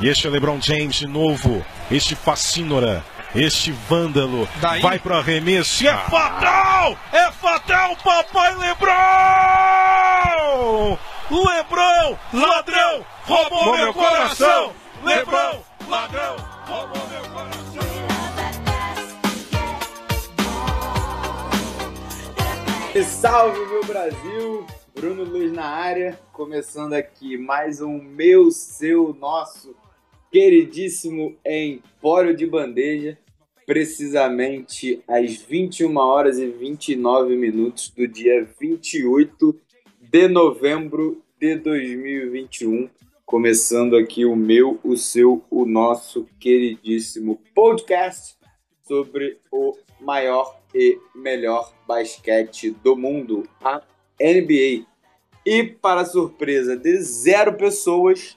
E este é LeBron James de novo. Este fascínora. Este vândalo. Daí? Vai pro arremesso. E é fatal! É fatal, papai LeBron! LeBron, ladrão, roubou meu coração! LeBron, ladrão, roubou meu coração! E salve meu Brasil! Bruno Luiz na área, começando aqui mais um meu, seu, nosso queridíssimo Empório de Bandeja, precisamente às 21 horas e 29 minutos do dia 28 de novembro de 2021, começando aqui o meu, o seu, o nosso queridíssimo podcast sobre o maior e melhor basquete do mundo, a NBA. E para surpresa de zero pessoas,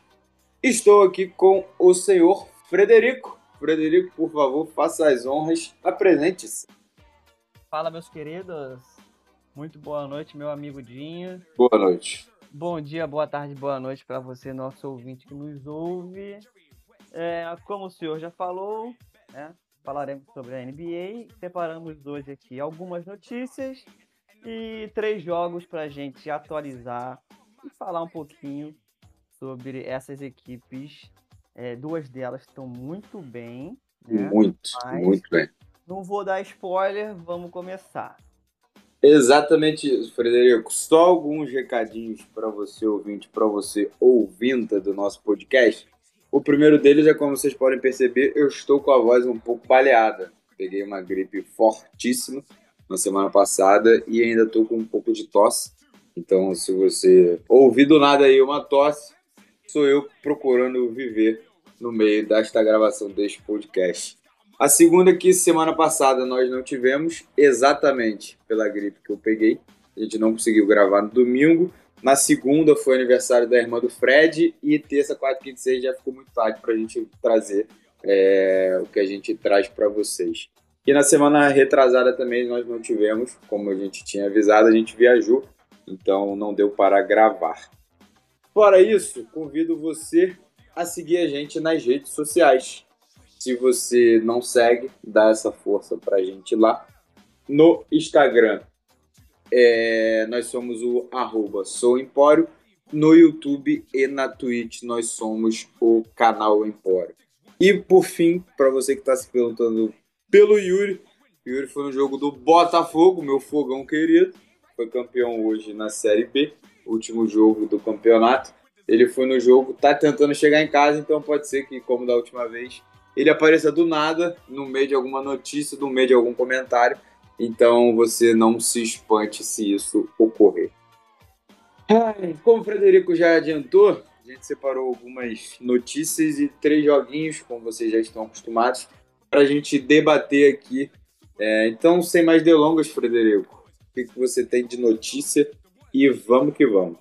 estou aqui com o senhor Frederico. Frederico, por favor, faça as honras, apresente-se. Fala, meus queridos. Muito boa noite, meu amigo Dinho. Boa noite. Bom dia, boa tarde, boa noite para você, nosso ouvinte que nos ouve. É, como o senhor já falou, né, falaremos sobre a NBA. Separamos hoje aqui algumas notícias e três jogos para a gente atualizar e falar um pouquinho sobre essas equipes. É, duas delas estão muito bem. Né? Muito, Mas- muito bem. Não vou dar spoiler, vamos começar. Exatamente isso, Frederico. Só alguns recadinhos para você ouvinte, para você ouvinta do nosso podcast. O primeiro deles é como vocês podem perceber, eu estou com a voz um pouco baleada. Peguei uma gripe fortíssima na semana passada e ainda estou com um pouco de tosse. Então, se você ouvir do nada aí uma tosse, sou eu procurando viver no meio desta gravação deste podcast. A segunda que semana passada nós não tivemos, exatamente pela gripe que eu peguei. A gente não conseguiu gravar no domingo. Na segunda foi aniversário da irmã do Fred. E terça, quarta, quinta e sexta já ficou muito tarde para a gente trazer é, o que a gente traz para vocês. E na semana retrasada também nós não tivemos, como a gente tinha avisado, a gente viajou, então não deu para gravar. Fora isso, convido você a seguir a gente nas redes sociais. Se você não segue, dá essa força pra gente lá. No Instagram, é, nós somos o arroba Sou Empório. No YouTube e na Twitch, nós somos o canal Empório. E por fim, para você que está se perguntando pelo Yuri, Yuri foi no jogo do Botafogo, meu fogão querido. Foi campeão hoje na Série B, último jogo do campeonato. Ele foi no jogo, tá tentando chegar em casa, então pode ser que, como da última vez, ele apareça do nada, no meio de alguma notícia, no meio de algum comentário. Então você não se espante se isso ocorrer. Como o Frederico já adiantou, a gente separou algumas notícias e três joguinhos, como vocês já estão acostumados, para a gente debater aqui. É, então, sem mais delongas, Frederico, o que, que você tem de notícia? E vamos que vamos.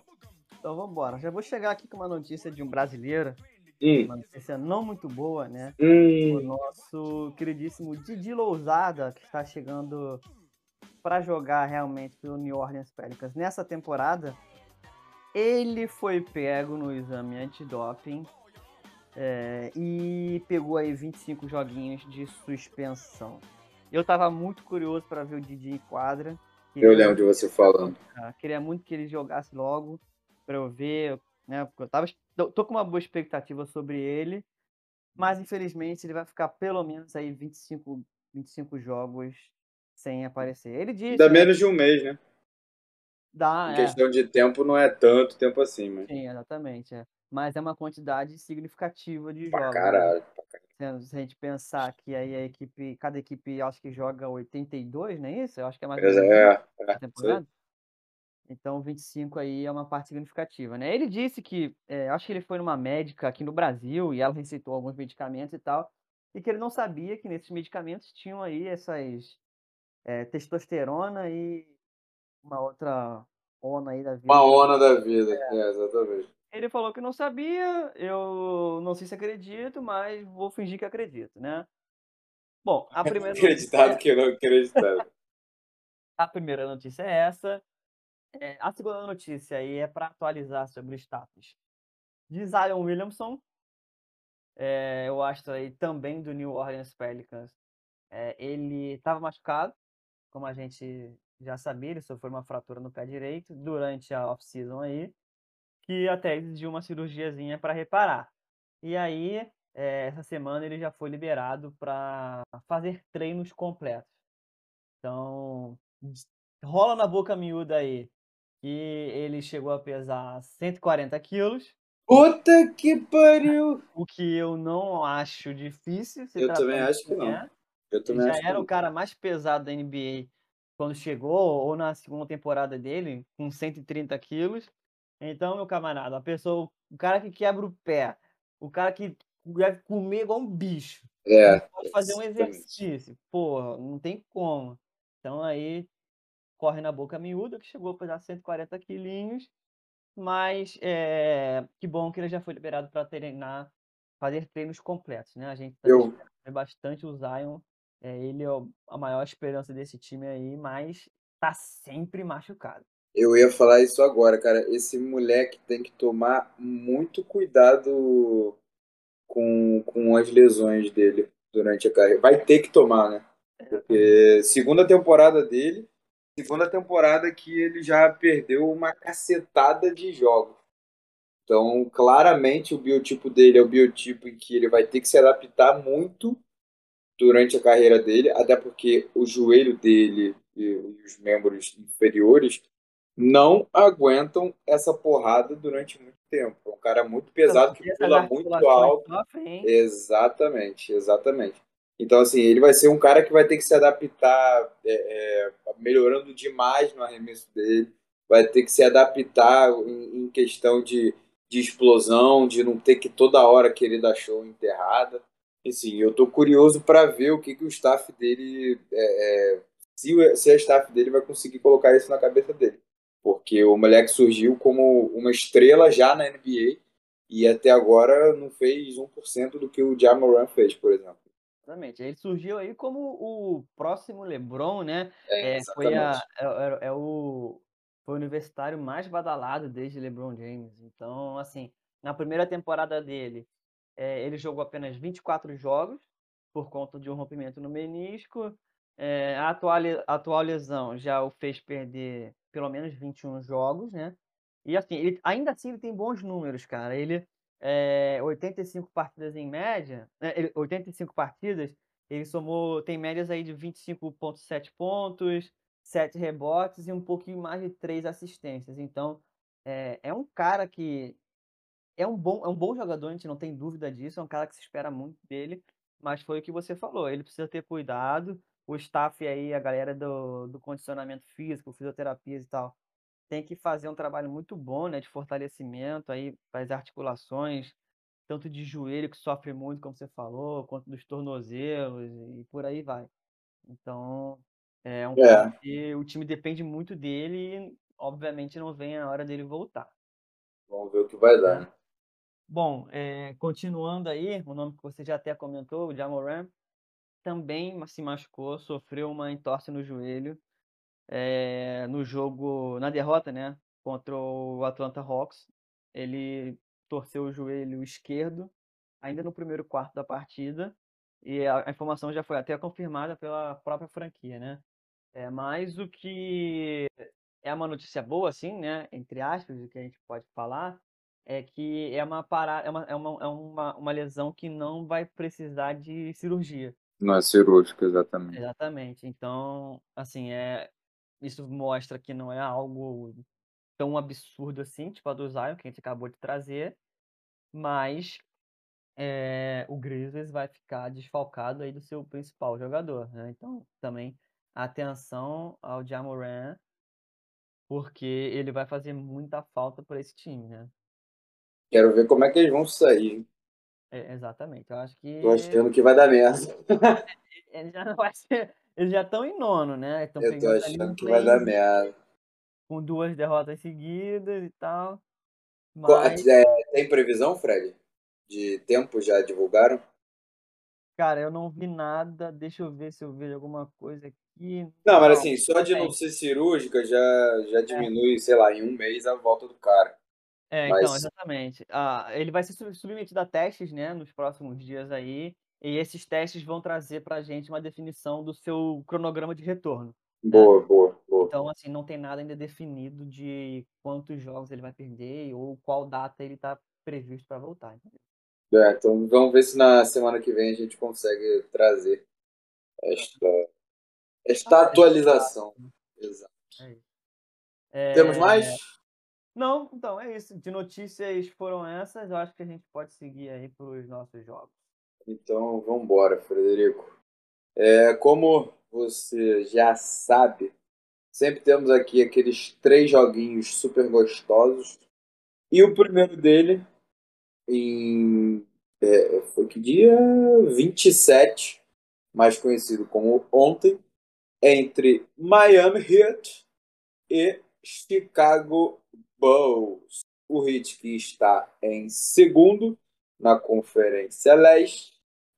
Então vamos embora. Já vou chegar aqui com uma notícia de um brasileiro, Hum, uma notícia não muito boa, né? hum, O nosso queridíssimo Didi Lousada, que está chegando para jogar realmente pelo New Orleans Pelicans nessa temporada. Ele foi pego no exame antidoping é, e pegou aí 25 joguinhos de suspensão. Eu tava muito curioso para ver o Didi em quadra. Eu lembro de você falando. Ah, queria muito que ele jogasse logo para eu ver, né? Porque eu tava, tô, com uma boa expectativa sobre ele, mas infelizmente ele vai ficar pelo menos aí 25, 25 jogos sem aparecer. Ele disse, Dá né, menos de um mês, né? dá, Em é, questão de tempo, não é tanto tempo assim, mas. sim, exatamente, é. Mas é uma quantidade significativa de Pra jogos. né? caralho. pra caralho. Se a gente pensar que aí a equipe, cada equipe acho que joga 82, não é isso? Eu acho que é mais é, é, temporada. Então, 25 aí é uma parte significativa, né? Ele disse que, é, acho que ele foi numa médica aqui no Brasil e ela receitou alguns medicamentos e tal, e que ele não sabia que nesses medicamentos tinham aí essas é, testosterona e uma outra ona aí da vida. Uma ona da vida. É, exatamente. Ele falou que não sabia, eu não sei se acredito, mas vou fingir que acredito, né? Bom, a primeira Acreditado que não acreditado. a primeira notícia é essa. É, a segunda notícia aí é para atualizar sobre o status de Zion Williamson. é, o astro aí também do New Orleans Pelicans, é, ele estava machucado, como a gente já sabia, ele sofreu uma fratura no pé direito durante a off-season aí, que até exigiu uma cirurgiazinha para reparar. E aí, é, essa semana ele já foi liberado para fazer treinos completos. Então, rola na boca miúda aí que ele chegou a pesar 140 quilos. Puta que pariu! O que eu não acho difícil. Eu também acho que não. É. Eu também ele já era o cara mais pesado da NBA quando chegou, ou na segunda temporada dele, com 130 quilos. Então, meu camarada, a pessoa, o cara que quebra o pé, o cara que deve comer igual um bicho. É. Pode fazer um exercício. Porra, não tem como. Então aí corre na boca miúda, que chegou a pesar 140 quilinhos. Mas é, que bom que ele já foi liberado para treinar, fazer treinos completos, né? A gente tá Eu... bastante o Zion. É, ele é a maior esperança desse time aí, mas tá sempre machucado. Eu ia falar isso agora, cara. Esse moleque tem que tomar muito cuidado com, com as lesões dele durante a carreira. Vai ter que tomar, né? Porque segunda temporada dele, segunda temporada que ele já perdeu uma cacetada de jogos. Então, claramente, o biotipo dele é o biotipo em que ele vai ter que se adaptar muito durante a carreira dele, até porque o joelho dele e os membros inferiores não aguentam essa porrada durante muito tempo. É um cara muito pesado que pula muito alto. Exatamente, exatamente. Então, assim, ele vai ser um cara que vai ter que se adaptar, é, é, melhorando demais no arremesso dele, vai ter que se adaptar em, em questão de, de explosão, de não ter que toda hora querer dar show enterrada. Assim, eu tô curioso para ver o que, que o staff dele, é, é se, se a staff dele vai conseguir colocar isso na cabeça dele. Porque o moleque surgiu como uma estrela já na NBA e até agora não fez 1% do que o Jamoran fez, por exemplo. Exatamente. Ele surgiu aí como o próximo LeBron, né? É, é foi, a, é, é, o, foi o universitário mais badalado desde LeBron James. Então, assim, na primeira temporada dele, é, ele jogou apenas 24 jogos por conta de um rompimento no menisco. É, a, atual, a atual lesão já o fez perder pelo menos 21 jogos, né? E assim, ele, ainda assim ele tem bons números, cara. Ele é, 85 partidas em média, né, 85 partidas, ele somou, tem médias aí de 25,7 pontos, 7 rebotes e um pouquinho mais de 3 assistências. Então, é, é um cara que é um, bom, é um bom jogador, a gente não tem dúvida disso, é um cara que se espera muito dele, mas foi o que você falou, ele precisa ter cuidado, o staff aí, a galera do, do condicionamento físico, fisioterapias e tal, tem que fazer um trabalho muito bom, né, de fortalecimento aí para as articulações, tanto de joelho que sofre muito, como você falou, quanto dos tornozelos e por aí vai. Então, é um é. que o time depende muito dele e, obviamente, não vem a hora dele voltar. Vamos ver o que vai dar. Né? Bom, é, continuando aí, o nome que você já até comentou, o Jamoran, também se machucou, sofreu uma entorse no joelho é, no jogo, na derrota, né, contra o Atlanta Hawks. Ele torceu o joelho esquerdo, ainda no primeiro quarto da partida, e a, a informação já foi até confirmada pela própria franquia, né? É, mas o que é uma notícia boa, assim, né, entre aspas, o que a gente pode falar, é que é uma parada, é uma, é uma, é uma, uma lesão que não vai precisar de cirurgia. Não é cirúrgica, exatamente. Exatamente. Então, assim, é, isso mostra que não é algo tão absurdo assim, tipo a do Zion, que a gente acabou de trazer, mas é, o Grizzlies vai ficar desfalcado aí do seu principal jogador, né? Então, também atenção ao Jamoran, porque ele vai fazer muita falta para esse time, né? Quero ver como é que eles vão sair. É, exatamente, eu acho que... Tô achando que vai dar merda. ele já não vai ser eles já estão em nono, né? Tão eu tô achando que vai dar merda. Com duas derrotas seguidas e tal. Mas... É, tem previsão, Fred? De tempo já divulgaram? Cara, eu não vi nada. Deixa eu ver se eu vejo alguma coisa aqui. Não, mas assim, só de não ser cirúrgica já, já é. diminui, é. sei lá, em um mês a volta do cara. É, então, Mas... exatamente. Ah, ele vai ser submetido a testes, né, nos próximos dias aí, e esses testes vão trazer para a gente uma definição do seu cronograma de retorno. Né? Boa, né? boa, boa. Então, assim, não tem nada ainda definido de quantos jogos ele vai perder ou qual data ele está previsto para voltar. É, então vamos ver se na semana que vem a gente consegue trazer esta, esta ah, atualização. É Exato. É Temos mais? Não, então é isso. De notícias foram essas. Eu acho que a gente pode seguir aí para os nossos jogos. Então vamos embora, Frederico. É, como você já sabe, sempre temos aqui aqueles três joguinhos super gostosos. E o primeiro dele, em. É, foi que dia? 27, mais conhecido como ontem, entre Miami Heat e Chicago Bulls. O Heat que está em segundo na Conferência Leste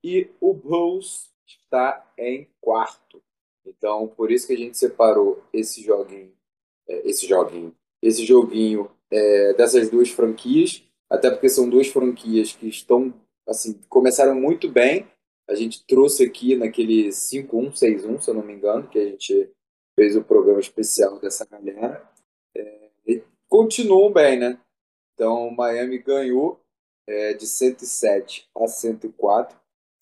e o Bulls está em quarto. Então, por isso que a gente separou esse joguinho, é, esse joguinho, esse joguinho é, dessas duas franquias, até porque são duas franquias que estão, assim, começaram muito bem. A gente trouxe aqui naquele 5-1, 6-1, se eu não me engano, que a gente fez o programa especial dessa galera. Continuam bem, né? Então, Miami ganhou é, de 107 a 104.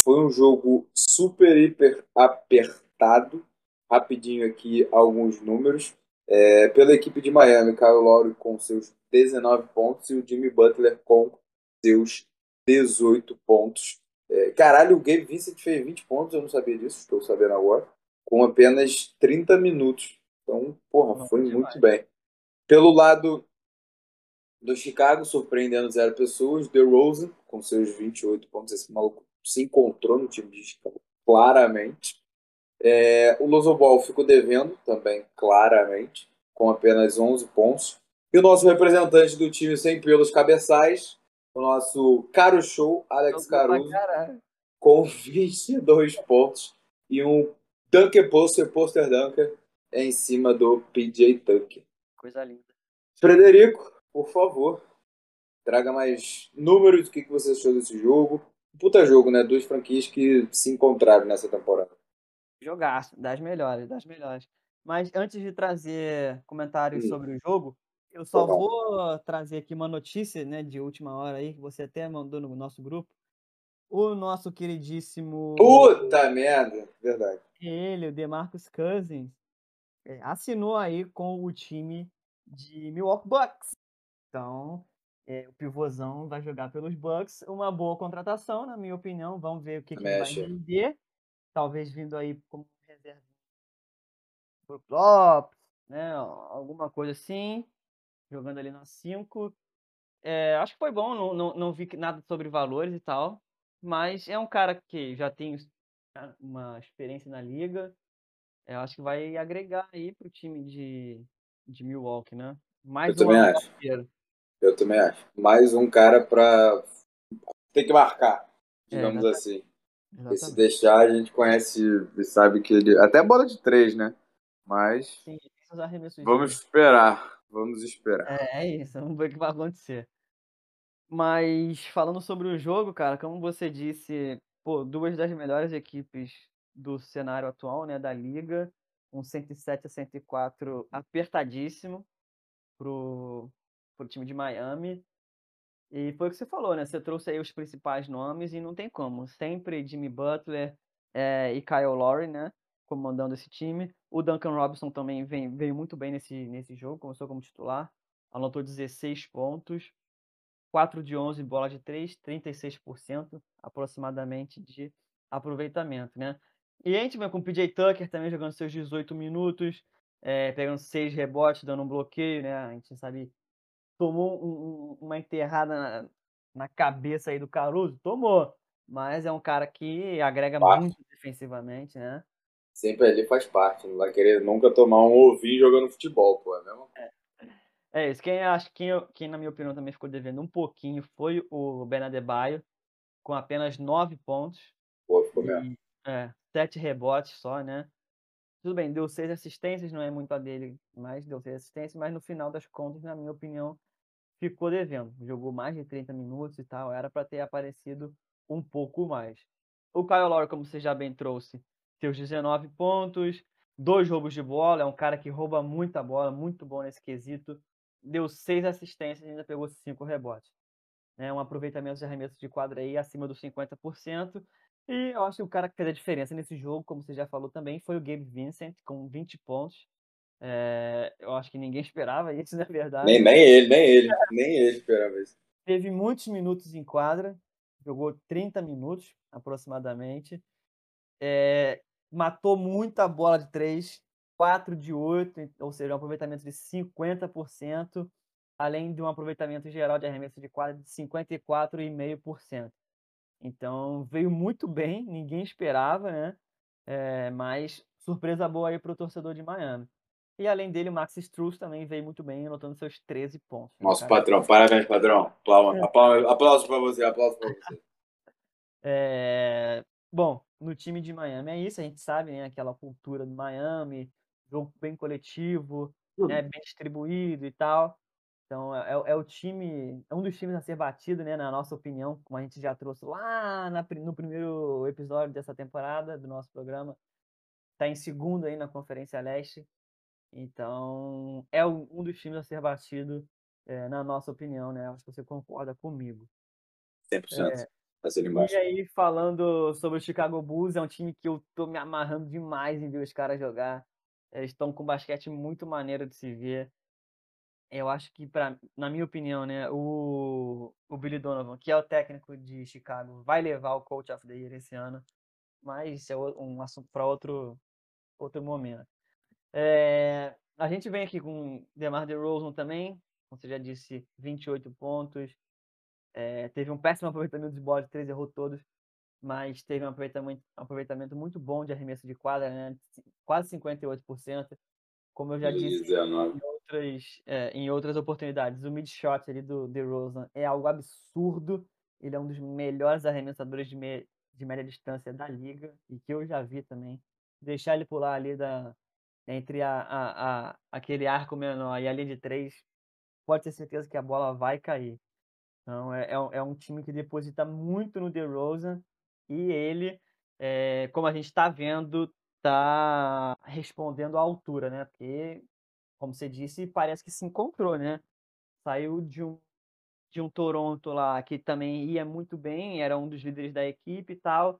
Foi um jogo super, hiper apertado. Rapidinho aqui alguns números. É, pela equipe de Miami, Kyle Lowry com seus 19 pontos e o Jimmy Butler com seus 18 pontos. É, caralho, o Gabe Vincent fez 20 pontos, eu não sabia disso, estou sabendo agora, com apenas 30 minutos. Então, porra, foi muito bem. Pelo lado do Chicago, surpreendendo zero pessoas, The Rosen, com seus 28 pontos, esse maluco se encontrou no time de Chicago, claramente. É, o Loso Ball ficou devendo também, claramente, com apenas 11 pontos. E o nosso representante do time sem pelos cabeçais, o nosso caro show, Alex Caruso, com 22 pontos e um Dunker Poster, Poster Dunker, em cima do PJ Tucker. Coisa linda. Frederico, por favor, traga mais números do que você achou desse jogo. Puta jogo, né? Duas franquias que se encontraram nessa temporada. Jogaço, das melhores, das melhores. Mas antes de trazer comentários sobre o jogo, eu só vou trazer aqui uma notícia, né, de última hora aí, que você até mandou no nosso grupo. O nosso queridíssimo. Puta merda! Verdade. Ele, o DeMarcus Cousins, é, assinou aí com o time de Milwaukee Bucks. Então, é, o pivôzão vai jogar pelos Bucks. Uma boa contratação, na minha opinião. Vamos ver o que, que ele vai render. Talvez vindo aí como reserva pro Klopp, né? Alguma coisa assim. Jogando ali na 5. É, acho que foi bom, não, não, não vi nada sobre valores e tal. Mas é um cara que já tem uma experiência na liga. Eu acho que vai agregar aí pro time de, de Milwaukee, né? Mais Eu um também acho. Eu também acho. Mais um cara para ter que marcar, é, digamos é, assim. Exatamente. se deixar, a gente conhece e sabe que ele. Até bola de três, né? Mas. Sim, vamos esperar. Vamos esperar. É, é isso, vamos ver o que vai acontecer. Mas falando sobre o jogo, cara, como você disse, pô, duas das melhores equipes do cenário atual, né, da liga, um 107 a 104 apertadíssimo pro, pro time de Miami. E foi o que você falou, né? Você trouxe aí os principais nomes e não tem como. Sempre Jimmy Butler é, e Kyle Lowry, né? Comandando esse time. O Duncan Robinson também vem, veio muito bem nesse, nesse jogo, começou como titular. Anotou 16 pontos. 4 de 11 bola de 3, 36% aproximadamente de aproveitamento, né? E a gente vem com o PJ Tucker também jogando seus 18 minutos, é, pegando 6 rebotes, dando um bloqueio, né? A gente sabe, tomou um, uma enterrada na, na, cabeça aí do Caruso, tomou, mas é um cara que agrega parte. muito defensivamente, né? Sempre ali faz parte, não vai querer nunca tomar um ovinho jogando futebol, pô, é mesmo? É. É isso. Quem acho quem, quem, na minha opinião, também ficou devendo um pouquinho foi o Benadebaio, com apenas nove pontos. Pô, ficou mesmo. É, sete rebotes só, né? Tudo bem, deu seis assistências, não é muito a dele, mas deu seis assistências, mas no final das contas, na minha opinião, ficou devendo. Jogou mais de 30 minutos e tal, era para ter aparecido um pouco mais. O Kyle Lowry, como você já bem trouxe, seus 19 pontos, dois roubos de bola, é um cara que rouba muita bola, muito bom nesse quesito. Deu seis assistências e ainda pegou cinco rebotes. É um aproveitamento de arremesso de quadra aí acima dos 50%. E eu acho que o cara que fez a diferença nesse jogo, como você já falou também, foi o Gabe Vincent, com 20 pontos. É, eu acho que ninguém esperava isso, na verdade. Nem, nem ele, nem ele, nem ele esperava isso. Teve muitos minutos em quadra, jogou 30 minutos aproximadamente. É, matou muita bola de 3, 4 de 8, ou seja, um aproveitamento de 50%, além de um aproveitamento geral de arremesso de quadra de 54,5%. Então veio muito bem, ninguém esperava, né? É, mas surpresa boa aí para o torcedor de Miami. E além dele, o Max Struz também veio muito bem, anotando seus 13 pontos. Né, Nosso patrão, parabéns, patrão. Aplausos, aplausos para você, aplausos para você. É... Bom, no time de Miami é isso, a gente sabe, né? Aquela cultura do Miami, jogo bem coletivo, né, bem distribuído e tal. Então é, é, o time, é um dos times a ser batido, né, na nossa opinião, como a gente já trouxe lá na, no primeiro episódio dessa temporada do nosso programa. Está em segundo aí na Conferência Leste. Então é um dos times a ser batido, é, na nossa opinião, né? Acho que você concorda comigo. 100%. É, e aí, falando sobre o Chicago Bulls, é um time que eu tô me amarrando demais em ver os caras jogar. Eles estão com basquete muito maneiro de se ver eu acho que, pra, na minha opinião, né, o, o Billy Donovan, que é o técnico de Chicago, vai levar o Coach of the Year esse ano, mas isso é um assunto para outro, outro momento. É, a gente vem aqui com DeMar DeRozan também, como você já disse, 28 pontos, é, teve um péssimo aproveitamento de bola de três, errou todos, mas teve um aproveitamento, um aproveitamento muito bom de arremesso de quadra, né, quase 58%. Como eu já disse, outras, é, em outras oportunidades. O mid-shot ali do DeRozan é algo absurdo. Ele é um dos melhores arremessadores de, me, de média distância da liga e que eu já vi também. Deixar ele pular ali da, entre a, a, a, aquele arco menor e a linha de três, pode ter certeza que a bola vai cair. Então é, é, é um time que deposita muito no DeRozan e ele, é, como a gente está vendo, está respondendo à altura, né? Porque como você disse, parece que se encontrou, né? Saiu de um, de um Toronto lá que também ia muito bem, era um dos líderes da equipe e tal.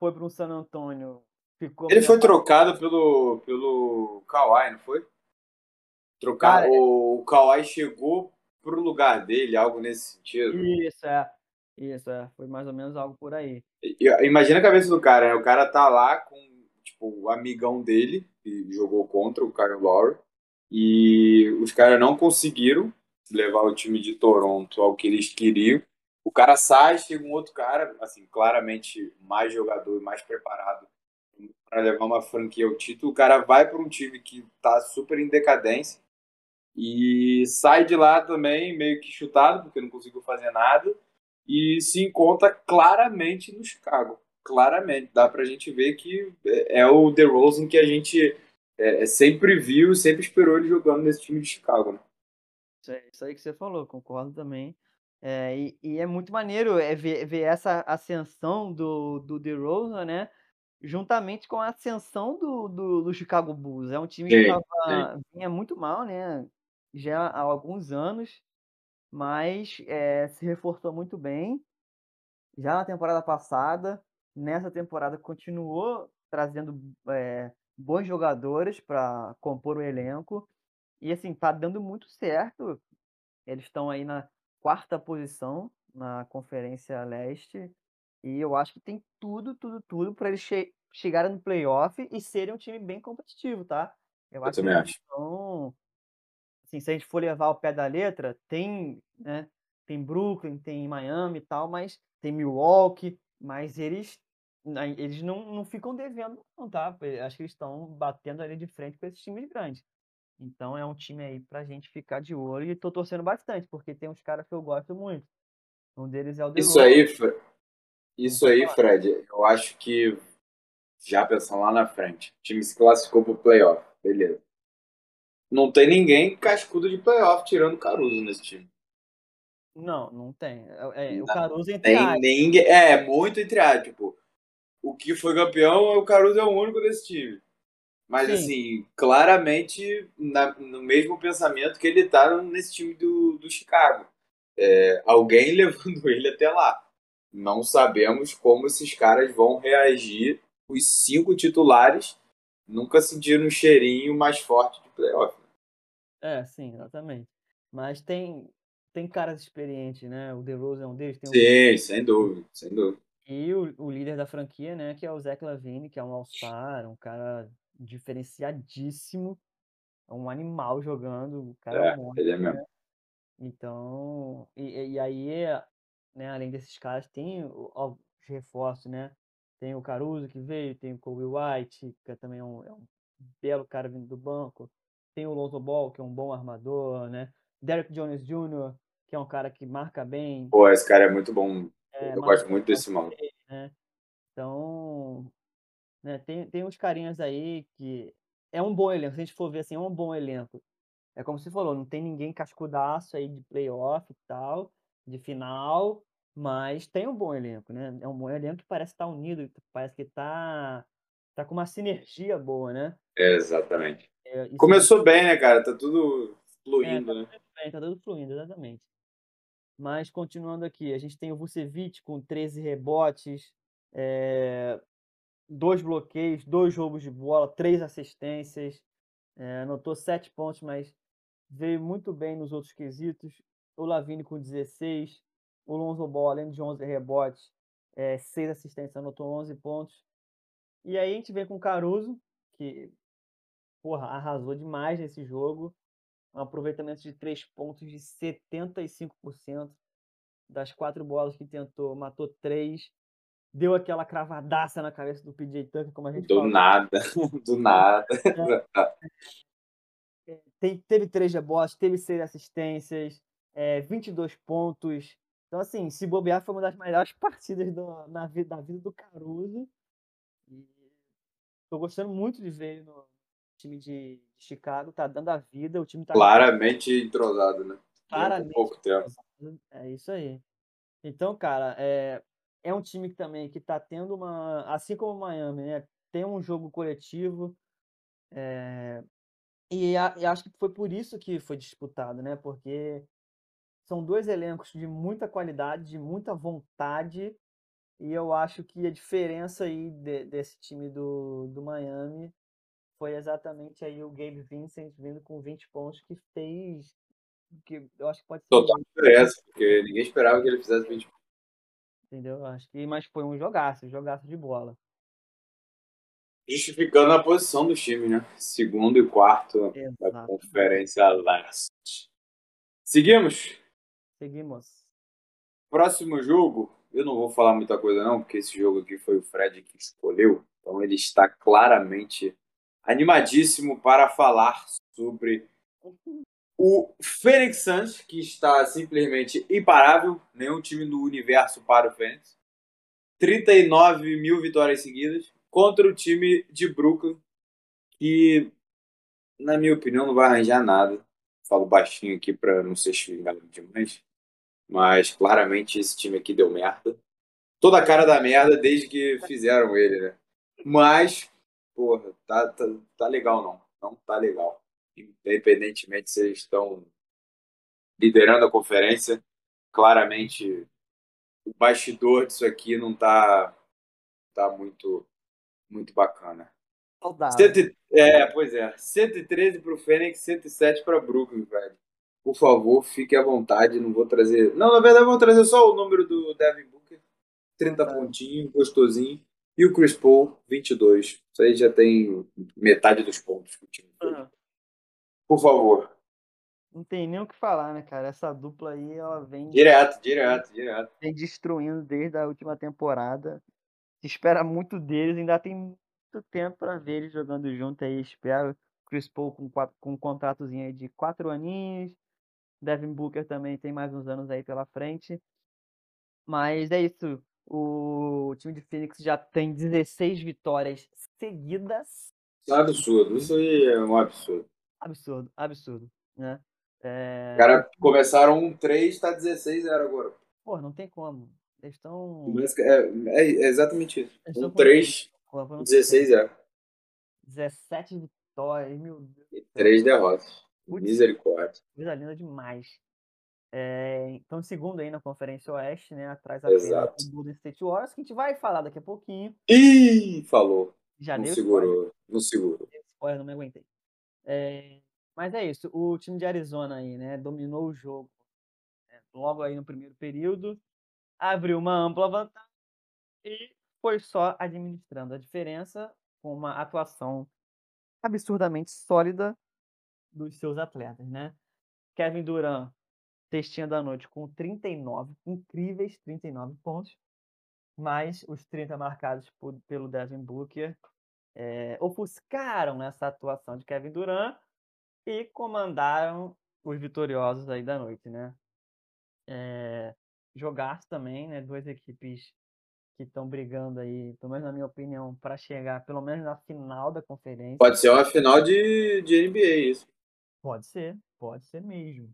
Foi para um San Antônio. Ficou Ele foi trocado pelo, pelo Kawhi, não foi? Trocar, Cara, o, o Kawhi chegou pro lugar dele, algo nesse sentido. Isso, é. Isso, é. Foi mais ou menos algo por aí. Imagina a cabeça do cara, né? O cara tá lá com, tipo, o amigão dele, que jogou contra o Kyle Lowry. E os caras não conseguiram levar o time de Toronto ao que eles queriam. O cara sai, chega um outro cara, assim, claramente mais jogador, mais preparado para levar uma franquia ao título. O cara vai para um time que está super em decadência e sai de lá também meio que chutado, porque não conseguiu fazer nada, e se encontra claramente no Chicago. Claramente, dá para a gente ver que é o DeRozan que a gente é, é, sempre viu, sempre esperou ele jogando nesse time de Chicago. Né? Isso, é, isso aí que você falou, concordo também. É, e, e, é muito maneiro é ver, ver essa ascensão do, do DeRozan, né? Juntamente com a ascensão do, do, do Chicago Bulls. É um time que tava, vinha muito mal, né? Já há alguns anos, mas é, se reforçou muito bem. Já na temporada passada, nessa temporada continuou trazendo é, bons jogadores para compor o elenco. E assim, tá dando muito certo. Eles estão aí na quarta posição na Conferência Leste. E eu acho que tem tudo, tudo, tudo para eles che chegarem no playoff e serem um time bem competitivo, tá? Eu, eu acho também acho. Então, assim, se a gente for levar o pé da letra, tem, né? Tem Brooklyn, tem Miami e tal, mas tem Milwaukee, mas eles eles não, não ficam devendo, não, tá? Acho que eles estão batendo ali de frente com esses times grandes. Então é um time aí pra gente ficar de olho e tô torcendo bastante, porque tem uns caras que eu gosto muito. Um deles é o Isso aí, Fred. Isso aí, Fred, eu acho que já pensando lá na frente, o time se classificou pro playoff, beleza. Não tem ninguém cascudo de playoff tirando o Caruso nesse time. Não, não tem. É, é o Caruso entre aspas. nem, é, muito entre. Tipo, o que foi campeão, o Caruso é o único desse time. Mas, Sim. assim, claramente, na- no mesmo pensamento que ele tá nesse time do, do Chicago. É, alguém levando ele até lá. Não sabemos como esses caras vão reagir. Os cinco titulares nunca sentiram um cheirinho mais forte de playoff. É, sim, exatamente. Mas tem, tem caras experientes, né? O DeRozan é um deles, tem Sim, sem dúvida, sem dúvida. E o, o líder da franquia, né, que é o Zach Lavine, que é um All-Star, um cara diferenciadíssimo, é um animal jogando, o cara é, É, um ele é mesmo. né? Então, e, e aí, né, além desses caras, tem os reforços, né? Tem o Caruso que veio, tem o Kobe White, que também é um, é um belo cara vindo do banco, tem o Lonzo Ball, que é um bom armador, né? Derek Jones Jr., que é um cara que marca bem, Pô, esse cara é muito bom. É, Eu gosto muito desse bem, né? Então, né, tem, tem uns carinhas aí que é um bom elenco. Se a gente for ver assim, é um bom elenco. É como você falou, não tem ninguém cascudaço aí de playoff e tal, de final, mas tem um bom elenco, né? É um bom elenco que parece estar unido, parece que tá, tá com uma sinergia boa, né? Exatamente. É, Começou bem, né, cara? Tá tudo É, fluindo, tá né? tudo bem, tá tudo fluindo, exatamente. Mas continuando aqui, a gente tem o Vucevic com 13 rebotes, é, dois bloqueios, dois roubos de bola, três assistências, é, anotou sete pontos, mas veio muito bem nos outros quesitos. O Lavine com 16, o Lonzo Ball, além de 11 rebotes, é, seis assistências, anotou 11 pontos. E aí a gente vem com o Caruso, que porra, arrasou demais nesse jogo. Um aproveitamento de três pontos de 75%. Das quatro bolas que tentou, matou três. Deu aquela cravadaça na cabeça do PJ Tucker, como a gente Do falou. nada, do nada. Tem- teve três rebotes, teve seis assistências, é, 22 pontos. Então, assim, se bobear, foi uma das melhores partidas do- na vida, da vida do Caruso. E tô gostando muito de ver ele no time de Chicago, tá dando a vida, o time tá Claramente entrosado, né? Claramente pouco tempo. É isso aí. Então, cara, é, é um time que também que tá tendo uma. Assim como o Miami, né? Tem um jogo coletivo. é, e, a- e acho que foi por isso que foi disputado, né? Porque são dois elencos de muita qualidade, de muita vontade. E eu acho que a diferença aí de- desse time do, do Miami foi exatamente aí o Gabe Vincent vindo com 20 pontos, que fez. Que eu acho que pode ser. Total diferença, porque ninguém esperava que ele fizesse 20 Entendeu? Acho que, mas foi um jogaço, um jogaço de bola. Justificando a posição do time, né? Segundo e quarto da Exato. Conferência Leste. Seguimos? Seguimos. Próximo jogo, eu não vou falar muita coisa não, porque esse jogo aqui foi o Fred que escolheu. Então ele está claramente animadíssimo para falar sobre o Phoenix Suns, que está simplesmente imparável. Nenhum time do universo para o Phoenix. 39 mil vitórias seguidas contra o time de Brooklyn, que, na minha opinião, não vai arranjar nada. Falo baixinho aqui para não ser xingado demais. Mas claramente esse time aqui deu merda. Toda a cara da merda desde que fizeram ele, né? Mas, porra, tá, tá, tá legal não. Não tá legal. Independentemente se eles estão liderando a conferência, claramente o bastidor disso aqui não tá, tá muito, muito bacana. Saudável. Cento é, pois é. 113 pro Fênix, 107 para Brooklyn, velho. Por favor, fique à vontade, não vou trazer. Não, na verdade, eu vou trazer só o número do Devin Booker. 30 Tá. pontinhos, gostosinho. E o Chris Paul, 22. Isso aí já tem metade dos pontos que o time fez. Ah, Por favor. Não tem nem o que falar, né, cara? Essa dupla aí, ela vem, Direto, direto, direto. vem destruindo desde a última temporada. Se espera muito deles, ainda tem muito tempo pra ver eles jogando junto aí. Espero. Chris Paul com, quatro, com um contratozinho aí de quatro aninhos. Devin Booker também tem mais uns anos aí pela frente. Mas é isso. O time de Phoenix já tem 16 vitórias seguidas. É absurdo. Isso aí é um absurdo. Absurdo, absurdo, né? É... Os caras começaram um 3, tá 16-0 agora. Pô, não tem como. Eles estão. É, é, é exatamente isso. Um 3, 16-0. 17 vitórias, meu Deus. E 3 derrotas. Putz. Misericórdia. Coisa linda demais. É, então, segundo aí na Conferência Oeste, né? Atrás apenas do Golden State Warriors, que a gente vai falar daqui a pouquinho. Ih, falou. Já Não deu spoiler, segurou. Não segurou. spoiler, não me aguentei. É, mas é isso, o time de Arizona aí, né? Dominou o jogo né, logo aí no primeiro período, abriu uma ampla vantagem e foi só administrando a diferença com uma atuação absurdamente sólida dos seus atletas, né? Kevin Durant, textinha da noite com 39, incríveis 39 pontos, mas os 30 marcados por- pelo Devin Booker eh, ofuscaram essa atuação de Kevin Durant e comandaram os vitoriosos aí da noite, né? É, jogar também, né? Duas equipes que estão brigando aí, pelo menos na minha opinião, para chegar pelo menos na final da conferência. Pode ser uma final de, de NBA, isso. Pode ser, pode ser mesmo.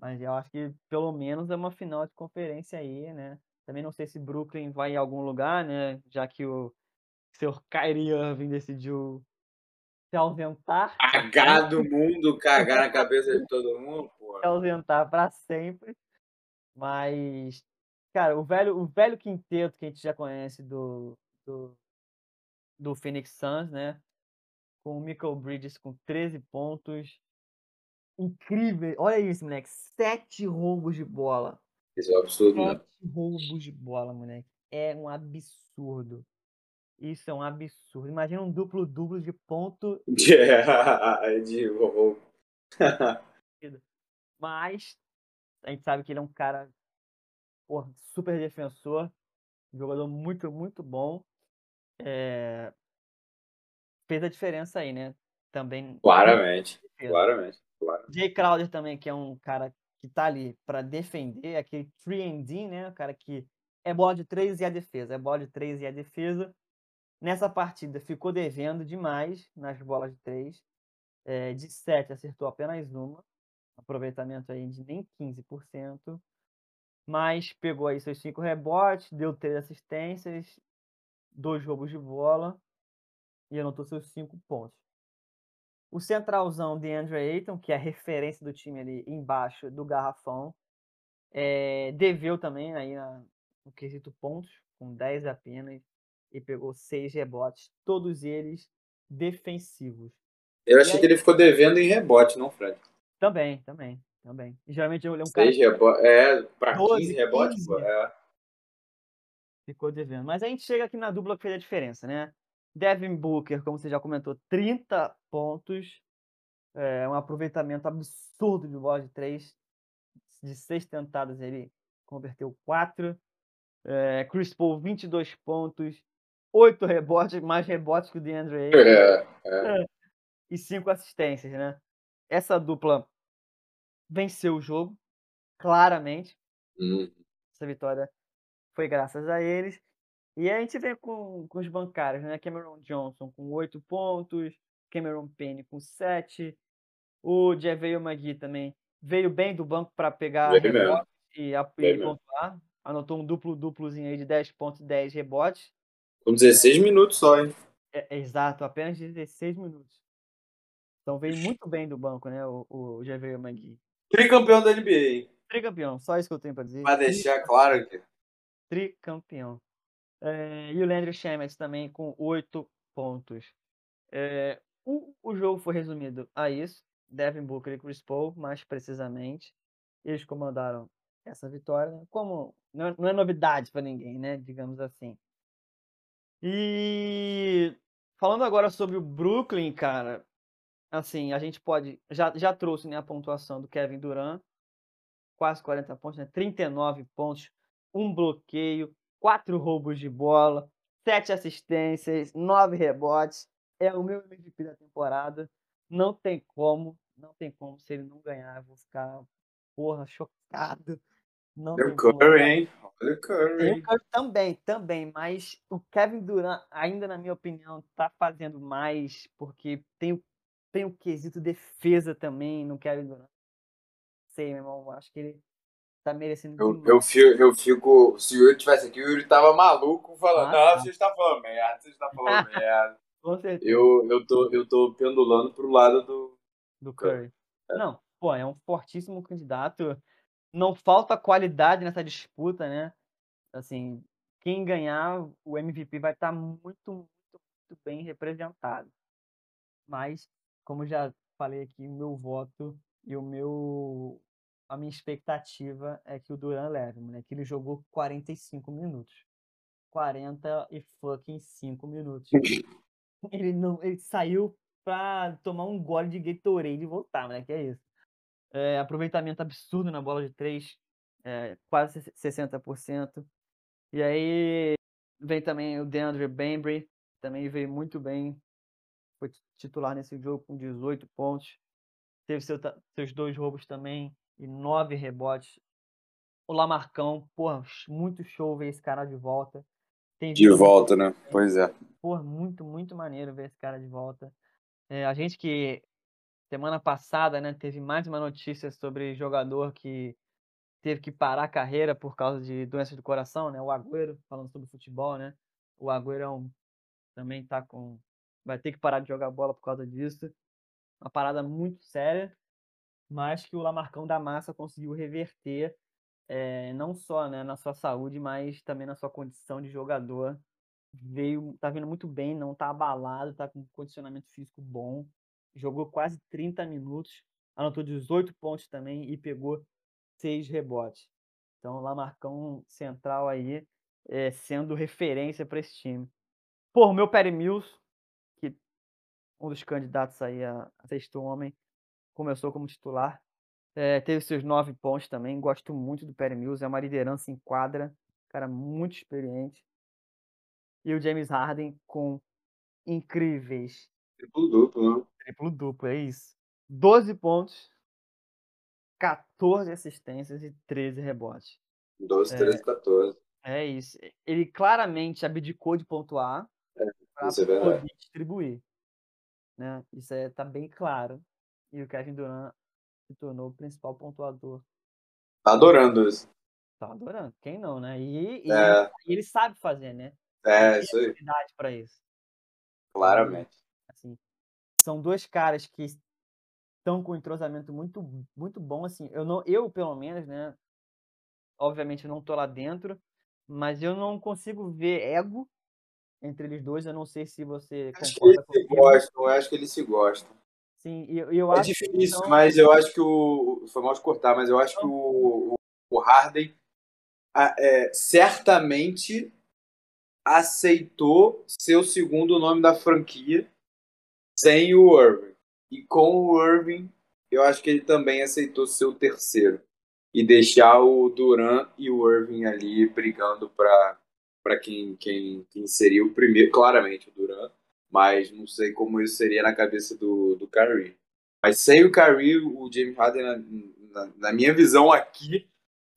Mas eu acho que pelo menos é uma final de conferência aí, né? Também não sei se Brooklyn vai em algum lugar, né? Já que o seu Kyrie Irving decidiu se ausentar, Cagar do mundo, cagar na cabeça de todo mundo, pô. se ausentar para sempre. Mas, cara, o velho, o velho quinteto que a gente já conhece do, do, do Phoenix Suns, né? Com o Michael Bridges com 13 pontos. Incrível. Olha isso, moleque. Sete roubos de bola. Isso é um absurdo, né? Sete roubos de bola, moleque. É um absurdo. Isso é um absurdo. Imagina um duplo-duplo de ponto, De, de roubo. mas a gente sabe que ele é um cara porra, super defensor, jogador muito, muito bom. É, Fez a diferença aí, né? Também. Claramente, claramente, claro. Jay Crowder também, que é um cara que tá ali para defender, aquele 3D, né? O cara que é bola de 3 e a defesa, é bola de 3 e a defesa. Nessa partida ficou devendo demais nas bolas de 3. É, de 7 acertou apenas uma. Aproveitamento aí de nem 15%. Mas pegou aí seus 5 rebotes, deu 3 assistências, dois roubos de bola e anotou seus 5 pontos. O centralzão de Andrew Ayton, que é a referência do time ali embaixo do garrafão, é, deveu também aí na, no quesito pontos, com 10 apenas, e pegou 6 rebotes, todos eles defensivos. Eu achei aí? que ele ficou devendo em rebote, não, Fred. Também, também, também. Geralmente ele é um cara Seis rebotes. É, pra 12, 15 rebotes, 15. pô. É. ficou devendo. Mas a gente chega aqui na dupla que fez a diferença, né? Devin Booker, como você já comentou, 30 pontos, é, um aproveitamento absurdo de bola de 3. De 6 tentadas, ele converteu 4. É, Chris Paul, 22 pontos, 8 rebotes, mais rebotes que o DeAndre Ayton. É, é. e cinco assistências, né? Essa dupla venceu o jogo, claramente. Hum. Essa vitória foi graças a eles. E aí a gente vem com, com os bancários, né? Cameron Johnson com oito pontos, Cameron Payne com sete, o JaVale McGee também veio bem do banco para pegar rebotes e, e pontuar. Anotou um duplo-duplozinho aí de 10 pontos e 10 rebotes. Com 16 minutos só, hein? É, é exato, apenas 16 minutos. Então veio muito bem do banco, né? O, o JaVale McGee. Tricampeão da NBA, hein? Tricampeão, só isso que eu tenho para dizer. Pra deixar claro que. Tricampeão. É, e o Landry Shamet também com oito pontos. É, o, o jogo foi resumido a isso. Devin Booker e Chris Paul, mais precisamente. Eles comandaram essa vitória. né? Como não é, não é novidade para ninguém, né? Digamos assim. E falando agora sobre o Brooklyn, cara, assim, a gente pode. Já, já trouxe né, a pontuação do Kevin Durant, quase 40 pontos, né? 39 pontos, um bloqueio, quatro roubos de bola, sete assistências, nove rebotes. É o meu MVP da temporada. Não tem como, não tem como. Se ele não ganhar, eu vou ficar, porra, chocado. Não o. Curry, hein? Olha o Tem Curry. o Curry também, também, mas o Kevin Durant, ainda na minha opinião, tá fazendo mais, porque tem o, tem o quesito defesa também no Kevin Durant. sei, meu irmão. Acho que ele tá merecendo Eu, eu, fico, eu fico. Se o Yuri tivesse aqui, o Yuri tava maluco falando: Ah, Não, tá. você está falando merda, você está falando merda. Com certeza. Eu, eu, tô, eu tô pendulando pro lado do. Do Curry. Não, pô, é um fortíssimo candidato. Não falta qualidade nessa disputa, né? Assim, quem ganhar o MVP vai estar muito, muito, muito bem representado. Mas, como já falei aqui, o meu voto e o meu a minha expectativa é que o Duran leve, né? Que ele jogou 45 minutos. 40 e fucking 5 minutos. Ele não, ele saiu pra tomar um gole de Gatorade e voltar, né? Que é isso. É, aproveitamento absurdo na bola de 3, quase 60%. E aí vem também o DeAndre Bembry, também veio muito bem. Foi titular nesse jogo com 18 pontos. Teve seu seus dois roubos também e nove rebotes. O Lamarcão, porra, muito show ver esse cara de volta. Tem De volta, né? Pois é. Pô, muito, muito maneiro ver esse cara de volta. É, a gente que semana passada, né, teve mais uma notícia sobre jogador que teve que parar a carreira por causa de doença do coração, né? O Agüero, falando sobre futebol, né? O Agüero é um- também tá com vai ter que parar de jogar bola por causa disso. Uma parada muito séria, mas que o Lamarcão da Massa conseguiu reverter eh, não só, né, na sua saúde, mas também na sua condição de jogador veio, tá vindo muito bem, não tá abalado, tá com condicionamento físico bom. Jogou quase 30 minutos, anotou 18 pontos também e pegou 6 rebotes. Então, Lamarcão central aí, eh, sendo referência para esse time. Pô, o meu Perry Mills, que um dos candidatos aí a, a sexto homem, começou como titular. Eh, teve seus nove pontos também. Gosto muito do Perry Mills, é uma liderança em quadra, cara muito experiente e o James Harden com incríveis Triplo duplo, né? triplo duplo, é isso. 12 pontos, 14 assistências e 13 rebotes. 12, É. 13, 14. É isso. Ele claramente abdicou de pontuar para isso é poder distribuir. Né? Isso é, tá bem claro. E o Kevin Durant se tornou o principal pontuador. Tá adorando isso. Tá adorando. Quem não, né? E, e É. ele, ele sabe fazer, né? É, isso aí. para isso. Claramente. assim. São dois caras que estão com um entrosamento muito, muito bom, assim. Eu não, eu pelo menos, né? Obviamente eu não tô lá dentro, mas eu não consigo ver ego entre eles dois. Eu não sei se você Acho que eles se gostam, eu acho que eles se gostam. Sim, eu, eu É acho difícil, são- mas eu acho que o. Foi mal de cortar, mas eu acho que o, o- Harden é, certamente aceitou ser o segundo nome da franquia sem o Irving. E com o Irving, eu acho que ele também aceitou ser o terceiro. E deixar o Duran e o Irving ali brigando para quem, quem, quem seria o primeiro. Claramente o Duran, mas não sei como isso seria na cabeça do, do Kyrie. Mas sem o Kyrie, o James Harden, na, na, na minha visão aqui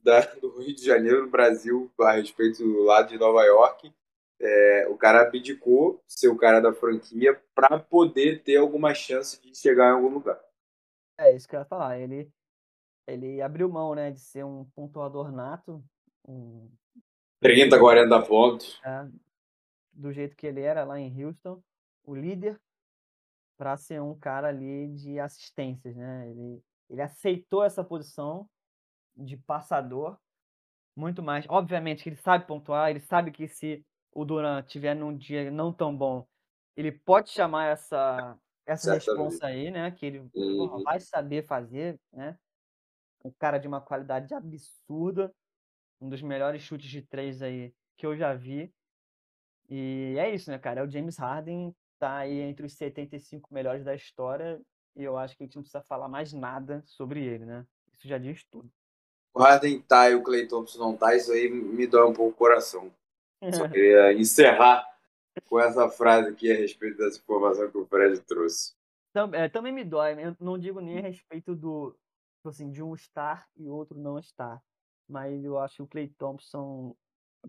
da, do Rio de Janeiro, no Brasil, a respeito do lado de Nova York, é, o cara abdicou ser o cara da franquia para poder ter alguma chance de chegar em algum lugar. É isso que eu ia falar. Ele, ele abriu mão, né, de ser um pontuador nato, um, 30, 40 pontos. né, do jeito que ele era lá em Houston, o líder, para ser um cara ali de assistências, né? Ele, ele aceitou essa posição de passador muito mais. Obviamente que ele sabe pontuar, ele sabe que se o Duran tiver num dia não tão bom, ele pode chamar essa essa responsa aí, né? Que ele Uhum. vai saber fazer, né? Um cara de uma qualidade absurda, um dos melhores chutes de três aí que eu já vi. E é isso, né, cara? É o James Harden, tá aí entre os 75 melhores da história, e eu acho que a gente não precisa falar mais nada sobre ele, né? Isso já diz tudo. O Harden tá e o Clay Thompson não tá, isso aí me dói um pouco o coração. Só queria encerrar com essa frase aqui a respeito dessa informação que o Fred trouxe. Tam- é, também me dói, eu não digo nem a respeito do, tipo assim, de um estar e outro não estar, mas eu acho que o Clay Thompson,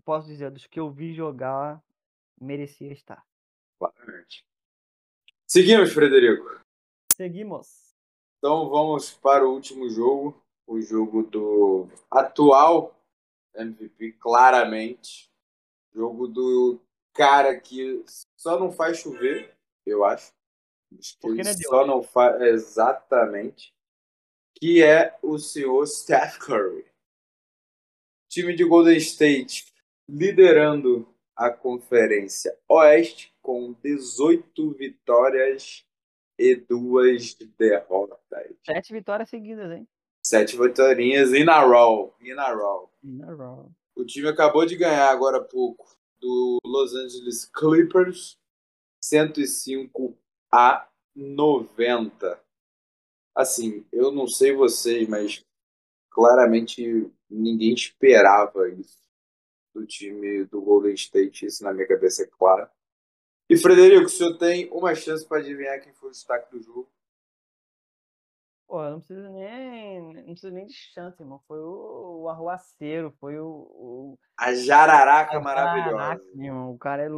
posso dizer, dos que eu vi jogar, merecia estar. Claramente. Seguimos, Frederico. Seguimos. Então vamos para o último jogo. o jogo do atual MVP, claramente. Jogo do cara que só não faz chover, eu acho. Porque não é só não faz. Exatamente. Que é o senhor Steph Curry. Time de Golden State liderando a Conferência Oeste com 18 vitórias e duas derrotas. Sete vitórias seguidas, hein? Sete vitórias in a row. In a row. In a row. O time acabou de ganhar agora há pouco do Los Angeles Clippers 105 a 90. Assim, eu não sei vocês, mas claramente ninguém esperava isso do time do Golden State, isso na minha cabeça é claro. E Frederico, o senhor tem uma chance para adivinhar quem foi o destaque do jogo? Pô, não precisa nem, não precisa nem de chance, irmão. Foi o, o arruaceiro, foi o, o a jararaca a maravilhosa. Jararaca, irmão. O cara é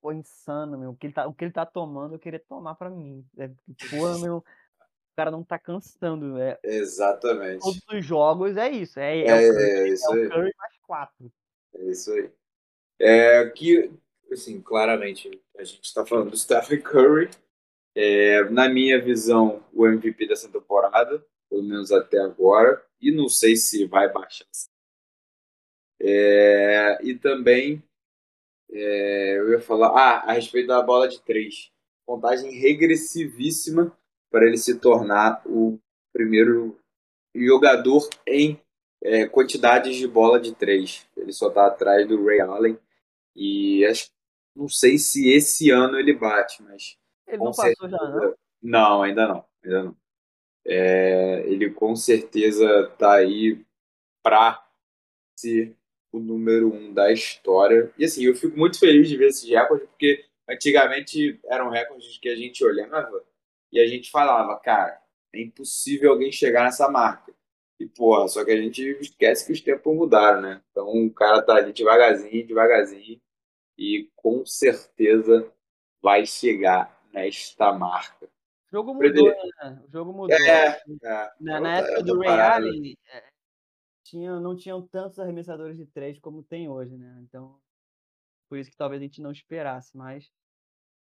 pô, insano, meu. O que, ele tá, o que ele tá tomando, eu queria tomar pra mim. É, porra, meu. O cara não tá cansando. É, Exatamente. Todos os jogos é isso. É, é, é, o, Curry, é isso é aí. o Curry mais quatro. É isso aí. É que, assim, claramente, a gente tá falando do Stephen Curry. É, na minha visão, o MVP dessa temporada, pelo menos até agora, e não sei se vai baixar. É, e também, é, eu ia falar, ah, a respeito da bola de três, contagem regressivíssima para ele se tornar o primeiro jogador em é, quantidades de bola de três. Ele só está atrás do Ray Allen e acho, não sei se esse ano ele bate, mas ele não passou certeza... já, não? Não, ainda não. Ainda não. É, ele com certeza tá aí para ser o número um da história. E assim, eu fico muito feliz de ver esses recordes, porque antigamente eram recordes que a gente olhava e a gente falava, cara, é impossível alguém chegar nessa marca. E, porra, só que a gente esquece que os tempos mudaram, né? Então o cara tá ali devagarzinho, devagarzinho, e com certeza vai chegar nesta marca. O jogo mudou, né? O jogo mudou. É, é. Na, na época do Ray Allen, é, tinha, não tinham tantos arremessadores de três como tem hoje, né? Então, por isso que talvez a gente não esperasse, mas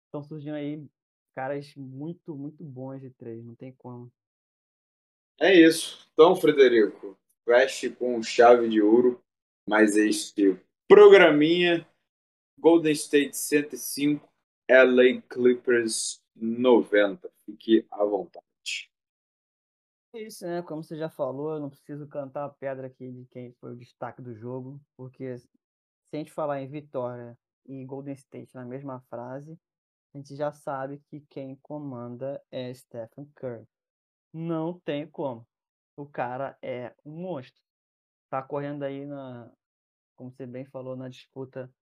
estão surgindo aí caras muito, muito bons de três, não tem como. É isso. Então, Frederico, feche com chave de ouro mais este programinha Golden State 105 LA Clippers 90. Fique à vontade. É isso, né? Como você já falou, eu não preciso cantar a pedra aqui de quem foi o destaque do jogo, porque se a gente falar em vitória e Golden State na mesma frase, a gente já sabe que quem comanda é Stephen Curry. Não tem como. O cara é um monstro. Tá correndo aí na, como você bem falou, na disputa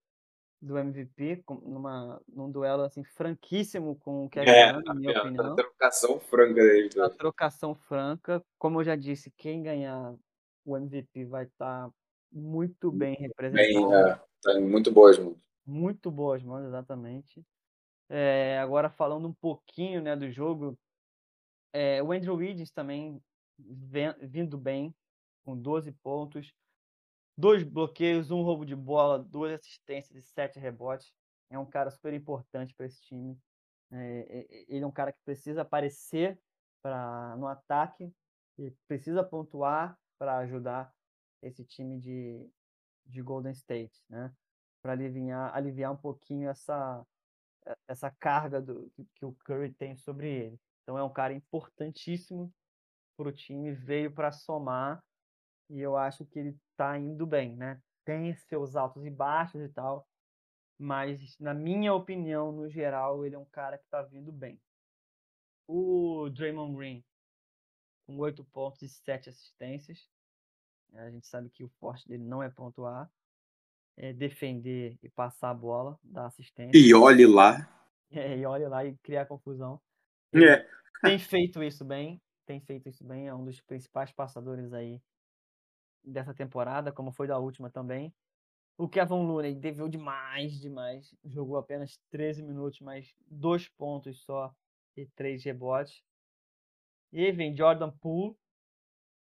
do MVP, numa, num duelo assim franquíssimo com o Kevin é, Durant, na minha é, opinião. trocação franca deles. A trocação franca, como eu já disse, quem ganhar o MVP vai estar tá muito bem representado. Bem, é, tá muito boas mãos. Muito boas mãos, exatamente. É, agora falando um pouquinho né, do jogo, é, o Andrew Wiggins também vem, vindo bem, com 12 pontos, dois bloqueios, um roubo de bola, duas assistências e sete rebotes. É um cara super importante para esse time. É, ele é um cara que precisa aparecer no ataque e precisa pontuar para ajudar esse time de, de Golden State, né? Para aliviar, aliviar um pouquinho essa, essa carga do, que o Curry tem sobre ele. Então é um cara importantíssimo para o time, veio para somar e eu acho que ele tá indo bem, né? Tem seus altos e baixos e tal, mas na minha opinião, no geral, ele é um cara que tá vindo bem. O Draymond Green, com 8 pontos e 7 assistências, né? a gente sabe que o forte dele não é pontuar, é defender e passar a bola, dar assistência. E olhe lá. É, e olhe lá e criar confusão. É. Tem feito isso bem, tem feito isso bem, é um dos principais passadores aí dessa temporada, como foi da última também. O Kevin Looney deveu demais, demais. Jogou apenas 13 minutos, mas dois pontos só e três rebotes. E vem Jordan Poole,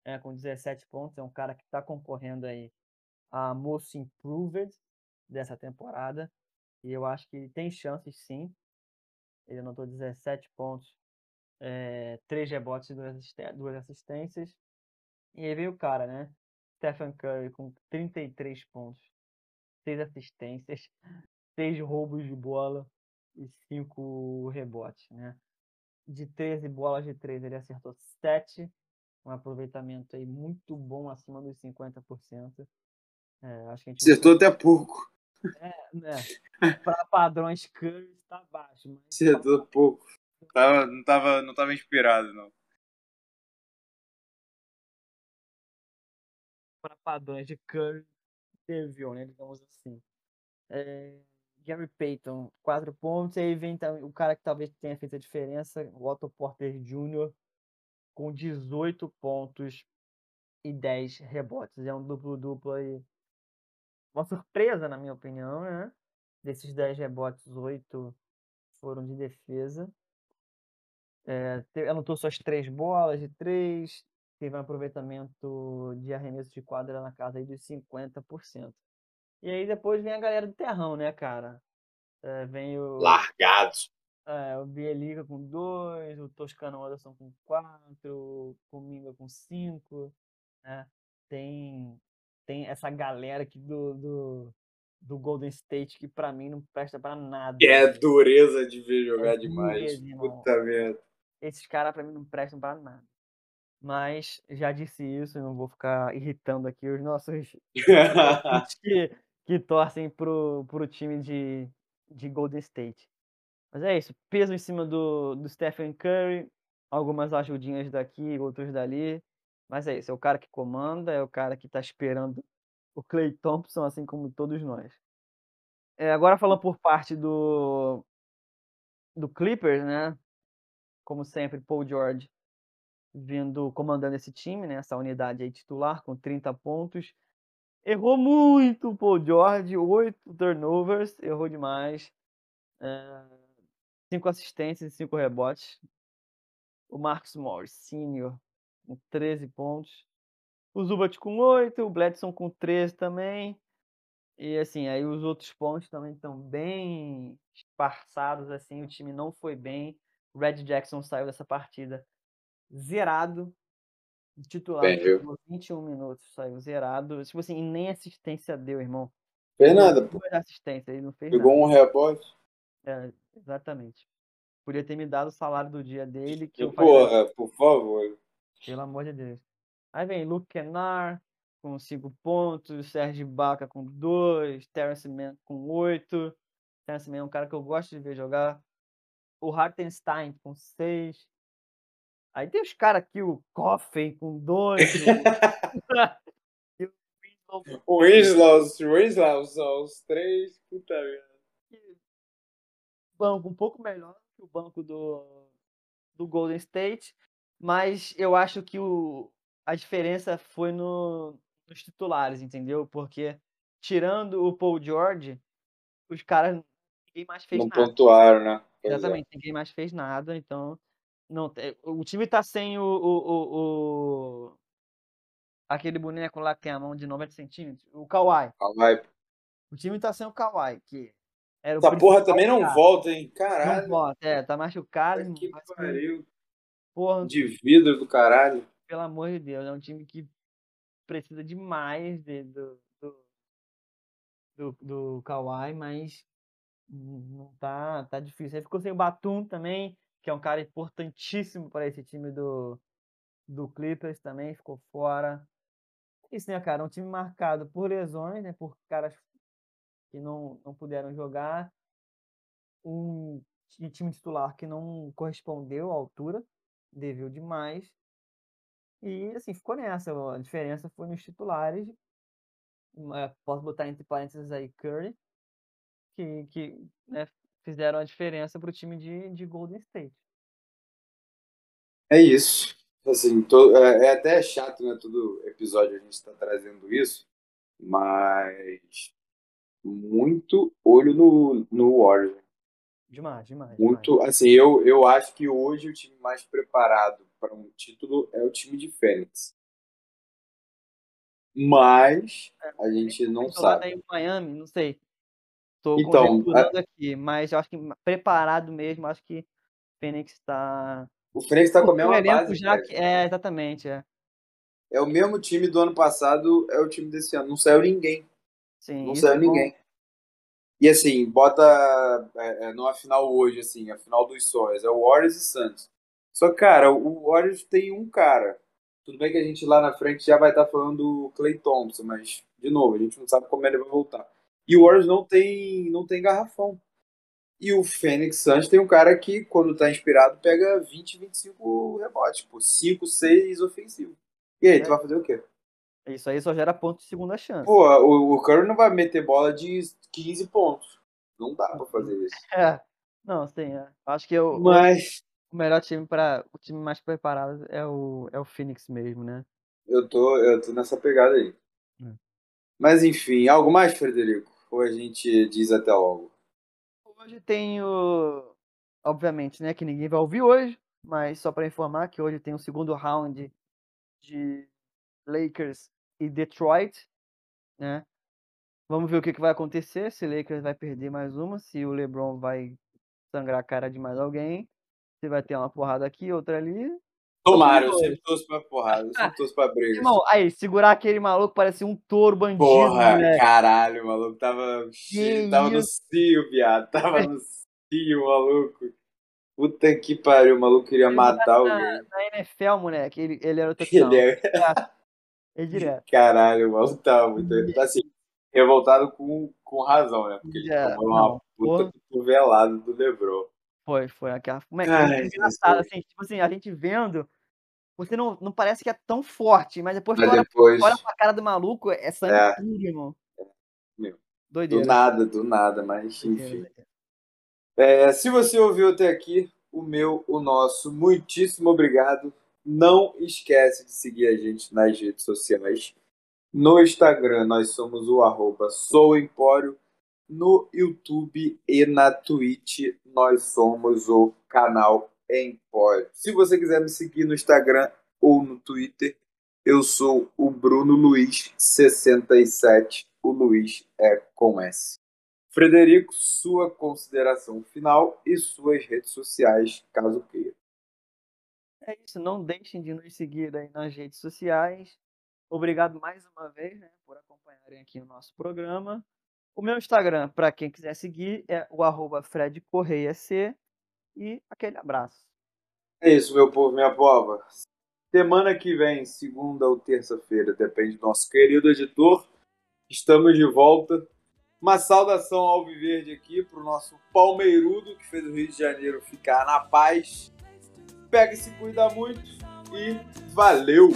é, com 17 pontos. É um cara que está concorrendo aí a Most Improved dessa temporada. E eu acho que ele tem chances sim. Ele anotou 17 pontos, é, 3 rebotes e 2 assistências. E aí veio o cara, né? Stephen Curry com 33 pontos, 6 assistências, 6 roubos de bola e 5 rebotes, né? De 13 bolas de 3, ele acertou 7, um aproveitamento aí muito bom, acima dos 50%. É, acho que a gente Acertou até pouco. É, né? Para padrões Curry está baixo. Mas Acertou pouco. Tava, não, tava, não tava inspirado, não. Padrões de Curry, teve, né? Digamos assim. É, Gary Payton, 4 pontos. E aí vem o cara que talvez tenha feito a diferença, o Otto Porter Jr., com 18 pontos e 10 rebotes. É um duplo-duplo aí. Uma surpresa, na minha opinião, né? Desses 10 rebotes, 8 foram de defesa. É, anotou suas três bolas de três, teve um aproveitamento de arremesso de quadra na casa aí dos 50%. E aí depois vem a galera do terrão, né, cara? É, vem o. Largados. É, o Bieliga com dois, o Toscano Anderson com quatro, o Minga com cinco, né? Tem, tem essa galera aqui do, do, do Golden State que pra mim não presta pra nada. É dureza de ver jogar É demais. dureza. Puta merda. Esses caras pra mim não prestam pra nada. Mas já disse isso, não vou ficar irritando aqui os nossos que, que torcem pro, pro time de, de Golden State. Mas é isso, peso em cima do, do Stephen Curry, algumas ajudinhas daqui, outros dali. Mas é isso, é o cara que comanda, é o cara que tá esperando o Clay Thompson, assim como todos nós. É, agora falando por parte do, do Clippers, né? Como sempre, Paul George vindo comandando esse time, né? Essa unidade aí titular com 30 pontos. Errou muito o Paul George, 8 turnovers, errou demais. É, cinco assistências e 5 rebotes. O Marcus Morris, senior, com 13 pontos. O Zubat com 8, o Bledson com 13 também. E assim, aí os outros pontos também estão bem esparçados, assim, o time não foi bem. O Red Jackson saiu dessa partida zerado. Titular, Bem, viu? jogou 21 minutos, saiu zerado. Tipo assim, e nem assistência deu, irmão. Fez nada, pô. Duas assistências, ele não fez Pegou nada. um rebote. É, exatamente. Podia ter me dado o salário do dia dele, que E eu porra, por favor. Pelo amor de Deus. Aí vem Luke Kennard com 5 pontos, Serge Baca com 2, Terence Mann com 8. Terence Mann é um cara que eu gosto de ver jogar. O Hartenstein com 6. Aí tem os caras aqui, o Coffey com 2. e o Winslow O Winslow, só os três. Puta merda. banco um pouco melhor que o banco do, do Golden State, mas eu acho que o, a diferença foi no, nos titulares, entendeu? Porque tirando o Paul George, os caras ninguém mais fez Não nada. pontuaram, né? Pois é. Exatamente, ninguém mais fez nada, então não o time tá sem o, o, o, o- aquele boneco lá que tem a mão de 90 centímetros, o Kawhi. Vai. O time tá sem o Kawhi, que era Essa porra também não volta, hein? Não Caralho. volta, é, tá machucado, que pariu. porra, De vidro do caralho. pelo amor de Deus, é um time que precisa demais de, do, do, do, do Kawhi, mas não tá, tá difícil. Aí ficou sem o Batum também, que é um cara importantíssimo para esse time do, do Clippers também, ficou fora. Isso, né, cara? Um time marcado por lesões, né? Por caras que não, não puderam jogar. Um ti- time titular que não correspondeu à altura, deveu demais. E assim, ficou nessa. A diferença foi nos titulares. Posso botar entre parênteses aí Curry, que, que né, fizeram a diferença para o time de, de Golden State. É isso. Assim, to- é, é até chato, né? Todo episódio a gente está trazendo isso, mas muito olho no, no Warriors. Demais, demais. demais. Muito, assim, eu, eu acho que hoje o time mais preparado para um título é o time de Fênix. mas a gente não sabe. em Miami, não sei. Tô Então, conjecturando aqui, mas eu acho que preparado mesmo, acho que Phoenix tá. O Phoenix tá com a Porque o mesma elenco base. já cara. que- É, exatamente, é. É o mesmo time do ano passado, é o time desse ano. Não saiu ninguém. Sim, Não isso saiu é ninguém. E assim, bota é, é, numa final hoje, assim, a final dos sonhos. É o Warriors e Santos. Só que, cara, o Warriors tem um cara. Tudo bem que a gente lá na frente já vai estar falando do Clay Thompson, mas, de novo, a gente não sabe como ele vai voltar. E o Warriors não tem, não tem garrafão. E o Phoenix Suns tem um cara que, quando tá inspirado, pega 20, 25 rebotes, tipo, 5, 6 ofensivos. E aí, tu É. vai fazer o quê? Isso aí só gera ponto de segunda chance. Pô, o, o Curry não vai meter bola de 15 pontos. Não dá pra fazer isso. É. Não, sim, é. Acho que o, Mas o melhor time para o time mais preparado é o, é o Phoenix mesmo, né? eu tô, eu tô nessa pegada aí. Hum. Mas enfim, algo mais, Frederico? Ou a gente diz até logo? Hoje tem o. Obviamente, né? Que ninguém vai ouvir hoje, mas só para informar que hoje tem o segundo round de Lakers e Detroit, né? Vamos ver o que, que vai acontecer, se o Lakers vai perder mais uma, se o LeBron vai sangrar a cara de mais alguém, se vai ter uma porrada aqui, outra ali. Tomara, eu sempre torço pra porrada, eu sempre torço pra briga. Irmão, aí, segurar aquele maluco parecia um touro bandido, Porra, né? caralho, maluco. Tava, Que tava no cio, viado. Tava no cio, maluco. Puta que pariu, o maluco queria Ele matar na, alguém. na NFL, moleque, ele, ele era o touchdown. Ele é... É direto. Caralho, o maluco tava muito. Tá assim, revoltado com, com razão, né? Porque ele É, tomou uma puta cotovelada do Lebron. Foi, foi aquela. Moleque, Ai, foi muito engraçado, assim, tipo assim, a gente vendo, você não, não parece que é tão forte, mas depois Mas tu depois, olha pra cara do maluco, é sangue É. puro, irmão. Meu, do Doideira. nada, do nada, mas doideira, enfim. doideira. É, se você ouviu até aqui, o meu, o nosso, muitíssimo obrigado. Não esquece de seguir a gente nas redes sociais. No Instagram, nós somos o arroba souempório. No YouTube e na Twitch, nós somos o canal Empório. Se você quiser me seguir no Instagram ou no Twitter, eu sou o Bruno Luiz 67. O Luiz é com S. Frederico, sua consideração final e suas redes sociais, caso queira. É isso, não deixem de nos seguir aí nas redes sociais. Obrigado mais uma vez, né, por acompanharem aqui o nosso programa. O meu Instagram, para quem quiser seguir, é o arroba Fred Correia C. E aquele abraço. É isso, meu povo, minha pova. Semana que vem, segunda ou terça-feira, depende do nosso querido editor. Estamos de volta. Uma saudação ao Viverde aqui para o nosso Palmeirudo, que fez o Rio de Janeiro ficar na paz. Pega e se cuida muito e valeu!